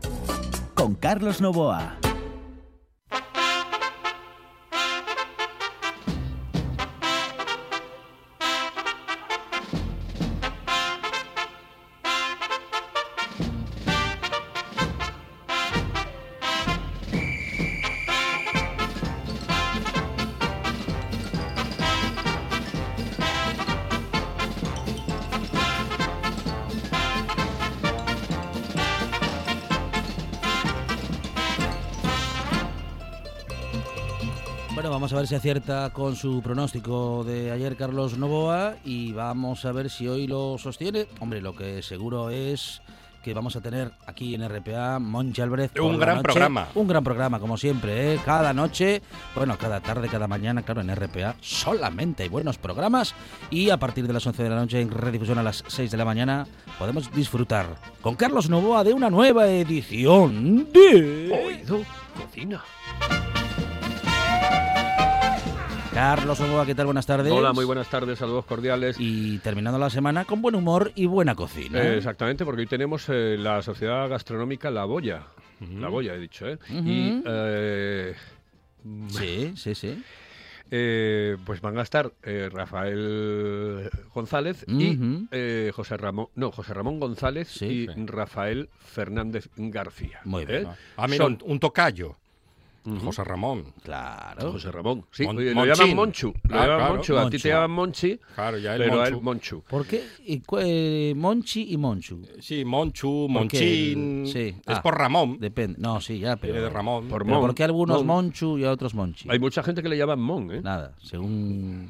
con Carlos Novoa. Ver si acierta con su pronóstico de ayer Carlos Novoa y vamos a ver si hoy lo sostiene. Hombre, lo que seguro es que vamos a tener aquí en RPA Monchi Álvarez. Un gran noche. programa. Un gran programa, como siempre, ¿eh? cada noche, bueno, cada tarde, cada mañana, claro, en RPA solamente hay buenos programas y a partir de las 11 de la noche en redifusión a las 6 de la mañana podemos disfrutar con Carlos Novoa de una nueva edición de... Oído Cocina. Carlos Novoa, ¿qué tal? Buenas tardes. Hola, muy buenas tardes, saludos cordiales. Y terminando la semana con buen humor y buena cocina. Eh, exactamente, porque hoy tenemos eh, la Sociedad Gastronómica La Boya. La Boya, he dicho, ¿eh? Y. Eh, Sí, sí, sí. eh, pues van a estar eh, Rafael González y eh, José Ramón, no, José Ramón González y Rafael Fernández García. Muy ¿eh? Ah, mira, Son- un, un tocayo. José Ramón. Claro. José Ramón. Sí, Mon- oye, lo llaman Monchu. Lo Ah, llaman claro. Monchu. A ti te llaman Monchi, Claro, ya el pero a Monchu. él Monchu. ¿Por qué? Y eh, Monchi y Monchu. Sí, Monchu. Monchín. Sí. Es Ah, por Ramón. Depende. No, sí, ya, pero. Viene de Ramón. Por Mon. ¿por qué algunos Mon. Monchu y a otros Monchi? Hay mucha gente que le llaman Mon, ¿eh? Nada, según.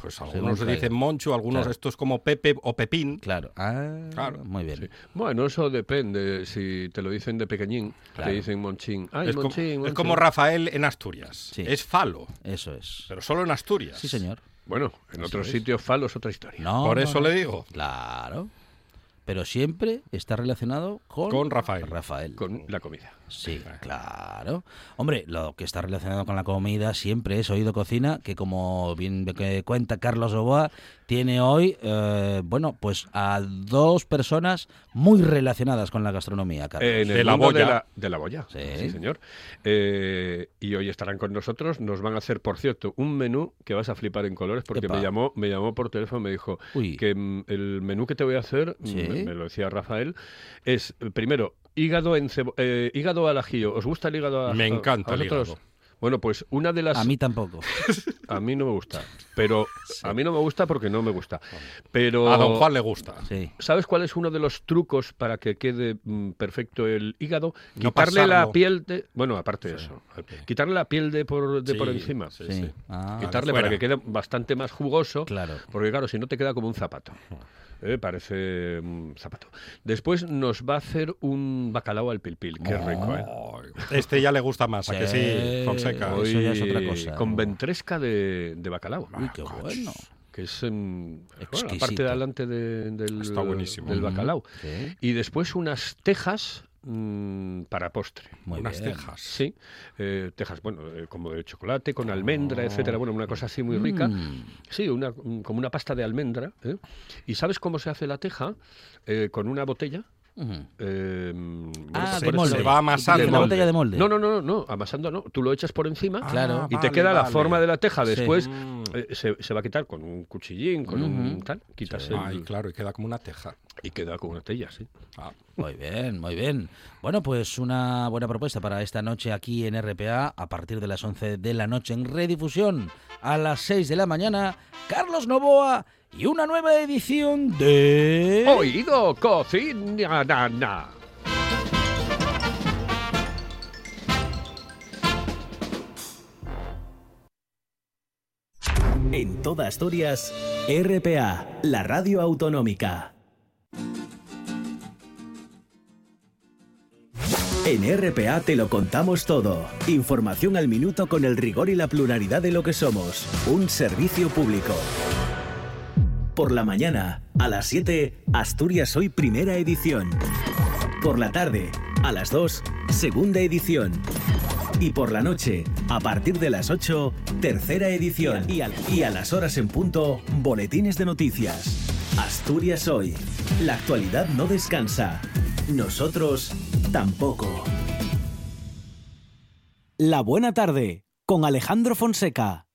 Pues algunos se dicen Monchu, algunos Claro. estos como Pepe o Pepín. Claro. Ah, Claro. Muy bien. Bueno, eso depende. Si te lo dicen de pequeñín, Claro. te dicen Monchín. Ay, es, como, Monchín, es Monchín. como Rafael en Asturias. Sí. Es falo, Eso es. pero solo en Asturias. Sí, señor. Bueno, en otros sitios falo es otra historia. No, Por no, eso no. le digo. Claro. Pero siempre está relacionado con. Con Rafael. Rafael. Con la comida. Sí, claro. Hombre, lo que está relacionado con la comida siempre es Oído Cocina, que como bien que cuenta Carlos Oboa, tiene hoy, eh, bueno, pues a dos personas muy relacionadas con la gastronomía, Carlos. En el De la mundo de boya. la, de la boya. Sí. Sí, señor. Eh, y hoy estarán con nosotros. Nos van a hacer, por cierto, un menú que vas a flipar en colores porque Epa. me llamó, me llamó por teléfono y me dijo Uy. que mm, el menú que te voy a hacer, mm, Sí. me, me lo decía Rafael, es eh, primero hígado en cebo- eh, hígado al ajillo. ¿Os gusta el hígado al Me ajillo? encanta ¿A el hígado. Bueno, pues una de las... A mí tampoco. A mí no me gusta, pero a mí no me gusta porque no me gusta. Pero A don Juan le gusta. Sí. ¿Sabes cuál es uno de los trucos para que quede mm, perfecto el hígado? No Quitarle la piel de... Bueno, aparte de eso. Quitarle la piel de por, de por encima. sí, Sí. sí. Ah, Quitarle para que quede bastante más jugoso. Claro. Porque claro, si no te queda como un zapato. Eh, parece un zapato. Después nos va a hacer un bacalao al pilpil. Qué rico, ¿eh? Este ya le gusta más, ¿a que sí, Sí. Fonseca? Hoy- eso ya es Hoy otra cosa. Con ventresca de, de bacalao. Uy, qué bueno. que es em, bueno, la parte de adelante de- del, Está buenísimo. del Ujú. bacalao. Sí. Y después unas tejas mm, para postre. Muy Unas bien. tejas. Sí, eh, tejas, bueno, eh, como de chocolate, con almendra, etcétera. Bueno, una cosa así muy rica. Mm. Sí, una, mm, como una pasta de almendra. ¿eh? ¿Y sabes cómo se hace la teja? Eh, con una botella Eh, Ah, de eso- molde. Se va amasando. Una botella de molde. No, no, no, no, amasando no. Tú lo echas por encima Claro. y te vale, queda la vale. forma de la teja. Después Mm. eh, se, se va a quitar con un cuchillín, con un tal. Quitas Sí. el- Ay, claro, y queda como una teja. y queda con una tella, sí. Ah. Muy bien, muy bien. Bueno, pues una buena propuesta para esta noche aquí en RPA, a partir de las 11 de la noche en redifusión, a las 6 de la mañana, Carlos Novoa y una nueva edición de... Oído cocina, nana. En toda Asturias, RPA, la radio autonómica. En RPA te lo contamos todo. Información al minuto con el rigor y la pluralidad de lo que somos. Un servicio público. Por la mañana, a las 7, Asturias Hoy Primera Edición. Por la tarde, a las 2, Segunda Edición. Y por la noche, a partir de las 8, tercera edición. Y y a las horas en punto, boletines de noticias. Asturias hoy. La actualidad no descansa. Nosotros tampoco. La buena tarde, con Alejandro Fonseca.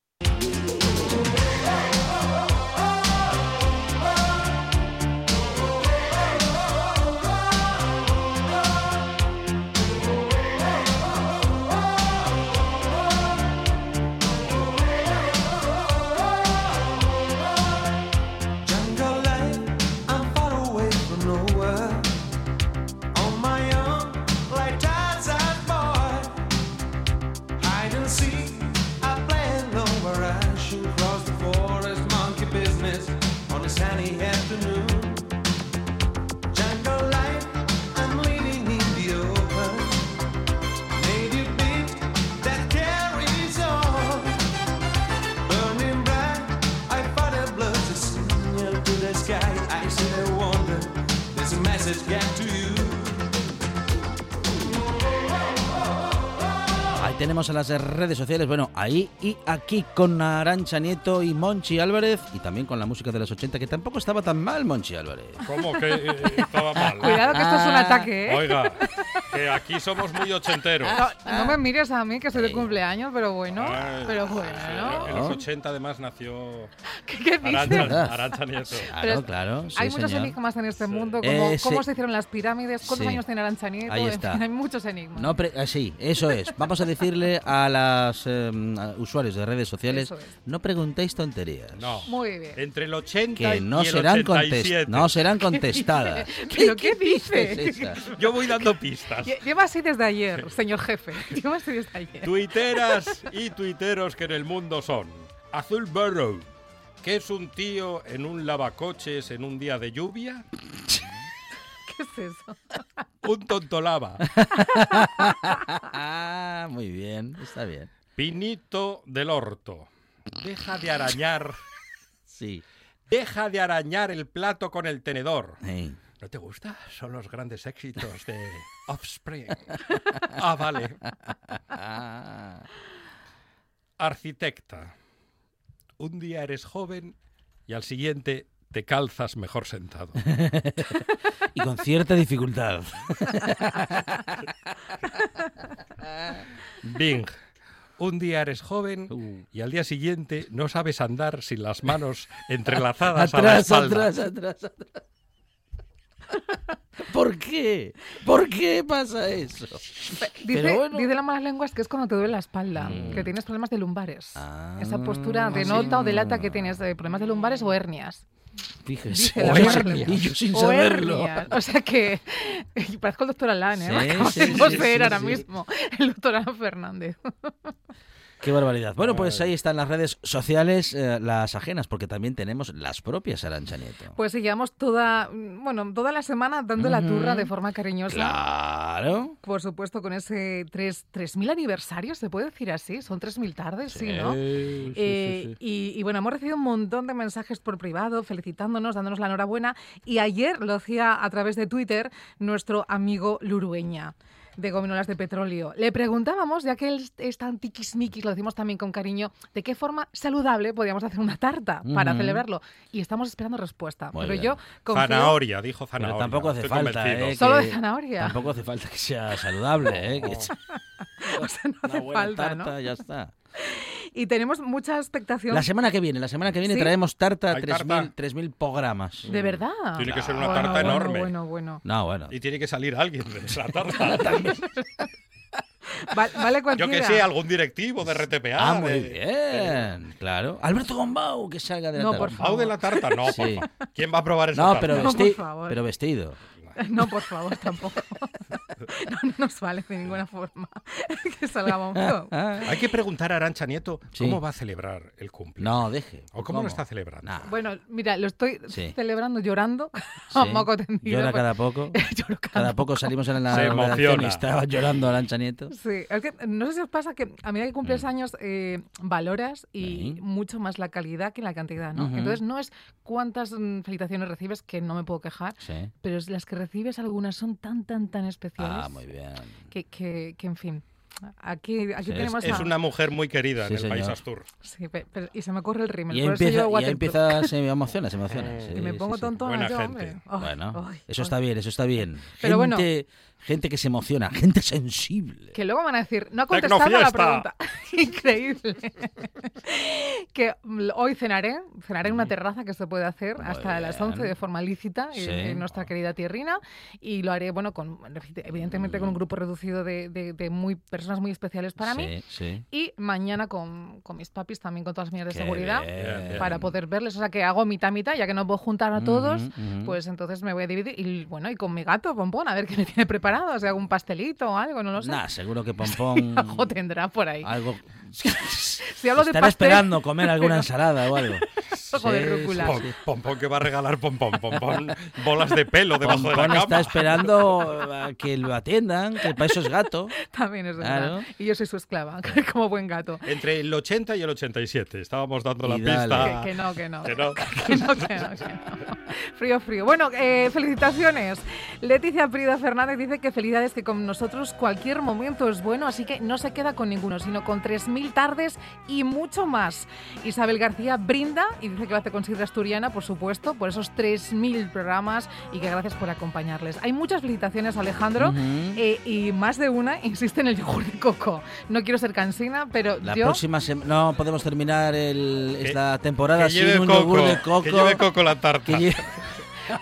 Las redes sociales, bueno, ahí y aquí con Arancha Nieto y Monchi Álvarez y también con la música de los 80, que tampoco estaba tan mal Monchi Álvarez. ¿Cómo que eh, estaba mal? Cuidado que esto es un ataque, ¿eh? Oiga, que aquí somos muy ochenteros. No, no me mires a mí que soy de cumpleaños, pero bueno, Ay, pero bueno, ¿no? En los 80 además nació ¿Qué, qué dices? Arancha, Arancha Nieto. Pero claro, sí, hay muchos señor. enigmas en este mundo, como Eh, cómo sí. se hicieron las pirámides, cuántos Sí. años tiene Arancha Nieto, Ahí en está. fin, hay muchos enigmas. No, ah, sí, eso es. Vamos a decirle a las eh, a usuarios de redes sociales, es. no preguntéis tonterías. No. Muy bien. Entre el 80 Que no y el serán, 87. contest- no serán contestadas. ¿Pero qué dices dices? esa? Yo voy dando pistas. Lle- Lleva así desde ayer, señor jefe. Lleva así desde ayer. Tuiteras y tuiteros que en el mundo son Azul Burrow, que es un tío en un lavacoches en un día de lluvia. ¿Qué es eso? Un tontolava. Ah, muy bien, está bien. Pinito del Horto. Deja de arañar. Sí. Deja de arañar el plato con el tenedor. Sí. ¿No te gusta? Son los grandes éxitos de Offspring. Ah, vale. Arquitecta. Un día eres joven y al siguiente te calzas mejor sentado. Y con cierta dificultad. Bing. Un día eres joven Uh. y al día siguiente no sabes andar sin las manos entrelazadas a la atrás, espalda. atrás, atrás, atrás. ¿Por qué? ¿Por qué pasa eso? Dice, Pero bueno. dice las malas lenguas que es cuando te duele la espalda, Mm. que tienes problemas de lumbares. Ah, Esa postura denota o delata que tienes de problemas de lumbares o hernias. Fíjese. Dice O las malas hernias. lenguas. Y yo sin saberlo. O sea que parezco el doctor Alán, ¿eh? Sí, sí, de sí, sí, ahora mismo el doctor Alán Fernández. Qué barbaridad. Bueno, pues ahí están las redes sociales, eh, las ajenas, porque también tenemos las propias Arancha Nieto. Pues sí, llevamos toda, bueno, toda la semana dando la turra de forma cariñosa. Claro. Por supuesto, con ese tres- 3.000 aniversario, ¿se puede decir así? Son 3.000 tardes, sí, ¿no? sí, Eh, sí, Y, y bueno, hemos recibido un montón de mensajes por privado, felicitándonos, dándonos la enhorabuena. Y ayer lo hacía a través de Twitter nuestro amigo Lurueña. De gominolas de petróleo. Le preguntábamos, ya que él es tan tiquismiquis, lo decimos también con cariño, de qué forma saludable podíamos hacer una tarta para celebrarlo. Y estamos esperando respuesta. Muy Pero bien. yo confío... Zanahoria, dijo Pero zanahoria. tampoco hace estoy falta. ¿eh? Solo de zanahoria. Tampoco hace falta que sea saludable, ¿eh? Que O sea, no hace una buena falta, tarta, ¿no? ya está. Y tenemos mucha expectación. La semana que viene, la semana que viene ¿Sí? traemos tarta Hay 3.000 tarta. 3.000 programas. ¿De verdad? Tiene que ser una tarta bueno, enorme. Bueno, bueno. No, bueno. Y tiene que salir alguien de esa tarta. Va- vale Yo cualquiera. que sé, algún directivo de RTPA. Ah, muy de- bien, claro. Alberto Gombau, que salga de la No, tarta. por Gombau de la tarta, no. Sí. ¿Quién va a probar esa No, tarta? pero, No, por favor. pero vestido. No, por favor, tampoco. No, no nos vale de ninguna forma que salgamos. Hay que preguntar a Arancha Nieto Sí. cómo va a celebrar el cumple. No, deje. ¿O cómo, lo está celebrando? Nah. Bueno, mira, lo estoy Sí. celebrando llorando Sí. a moco tendido. Llora cada poco. Lloro cada Cada poco salimos en la Se redacción y estaba llorando Arancha Nieto. Sí, es que no sé si os pasa que a medida que cumples años eh, valoras y Mm. Mucho más la calidad que la cantidad, ¿no? Entonces no es cuántas mm, felicitaciones recibes, que no me puedo quejar, Sí. pero es las que recibes algunas son tan, tan, tan especiales Ah, muy bien. que, que, que, en fin, aquí, aquí Sí, tenemos Es a- una mujer muy querida Sí, en el país señor. Astur. Sí, pe- pero- y se me corre el rímel, Y por eso empieza, yo y ahí empieza, se emociona, se emociona. sí, Y me sí, pongo sí. tontona Buena yo, gente. hombre. Ay, Bueno, ay, eso ay. está bien, eso está bien. Pero bueno. Gente, que se emociona, gente sensible. Que luego van a decir, no ha contestado a la pregunta. Increíble. que mm, hoy cenaré, cenaré en una terraza que se puede hacer Muy hasta las bien. 11 de forma lícita en- Sí. en, nuestra querida tierrina y lo haré, bueno, con evidentemente con un grupo reducido de, de- de muy personas muy especiales para sí, mí. sí. Y mañana con, con mis papis también con todas las medidas de Qué seguridad bien. para poder verles. O sea que hago mitad mitad, ya que no puedo juntar a todos, pues entonces me voy a dividir. Y bueno, y con mi gato, Pompón, a ver qué me tiene preparado, sea, algún pastelito o algo, no lo sé. Nah, seguro que Pompón Algo tendrá por ahí. algo Si hablo de estará pastel, esperando comer alguna ensalada o algo. De Sí, rúcula. sí, Pom- sí. Pompón que va a regalar pompón, pompón, bolas de pelo debajo de la cama. está esperando a que lo atiendan, que para eso es gato. También es verdad. Claro. Y yo soy su esclava, como buen gato. Entre el 80 y el 87. Estábamos dando la Y dale. pista. Que, que no, que no. Que no. Que no, que no, que no. Frío, frío. Bueno, eh, felicitaciones. Leticia Prida Fernández dice que felicidades, que con nosotros cualquier momento es bueno, así que no se queda con ninguno, sino con 3.000 tardes y mucho más. Isabel García brinda y dice que lo hace con sidra asturiana, por supuesto, por esos 3.000 programas y que gracias por acompañarles. Hay muchas felicitaciones, Alejandro, Ujú. eh, y más de una insiste en el yogur de coco. No quiero ser cansina, pero La yo... próxima semana no podemos terminar el, esta temporada Que sin un coco, yogur de coco. Que lleve coco la tarta. que lle-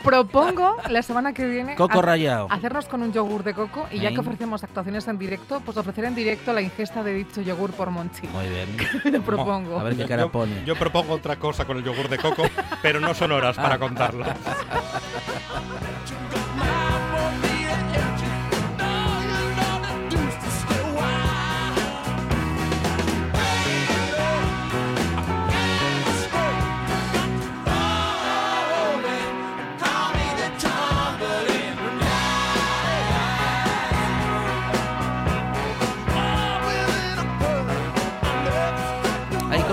Propongo la semana que viene Coco rallado. hacernos con un yogur de coco y ya ¿Eh? que ofrecemos actuaciones en directo, pues ofrecer en directo la ingesta de dicho yogur por Monchi. Muy bien. Te propongo. A ver qué cara Yo, pone. yo propongo otra cosa con el yogur de coco, pero no son horas para contarla.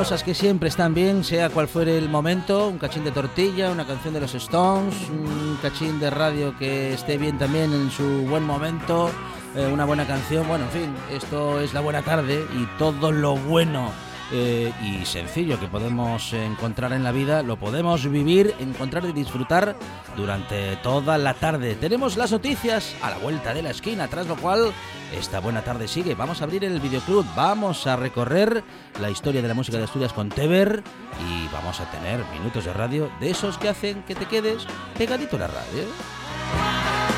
cosas que siempre están bien, sea cual fuere el momento, un cachín de tortilla, una canción de los Stones, un cachín de radio que esté bien también en su buen momento, eh, una buena canción, bueno, en fin, esto es la buena tarde y todo lo bueno eh, y sencillo que podemos encontrar en la vida lo podemos vivir, encontrar y disfrutar durante toda la tarde. Tenemos las noticias a la vuelta de la esquina, tras lo cual esta buena tarde sigue. Vamos a abrir el videoclub, vamos a recorrer la historia de la música de Asturias con Teber y vamos a tener minutos de radio de esos que hacen que te quedes pegadito a la radio.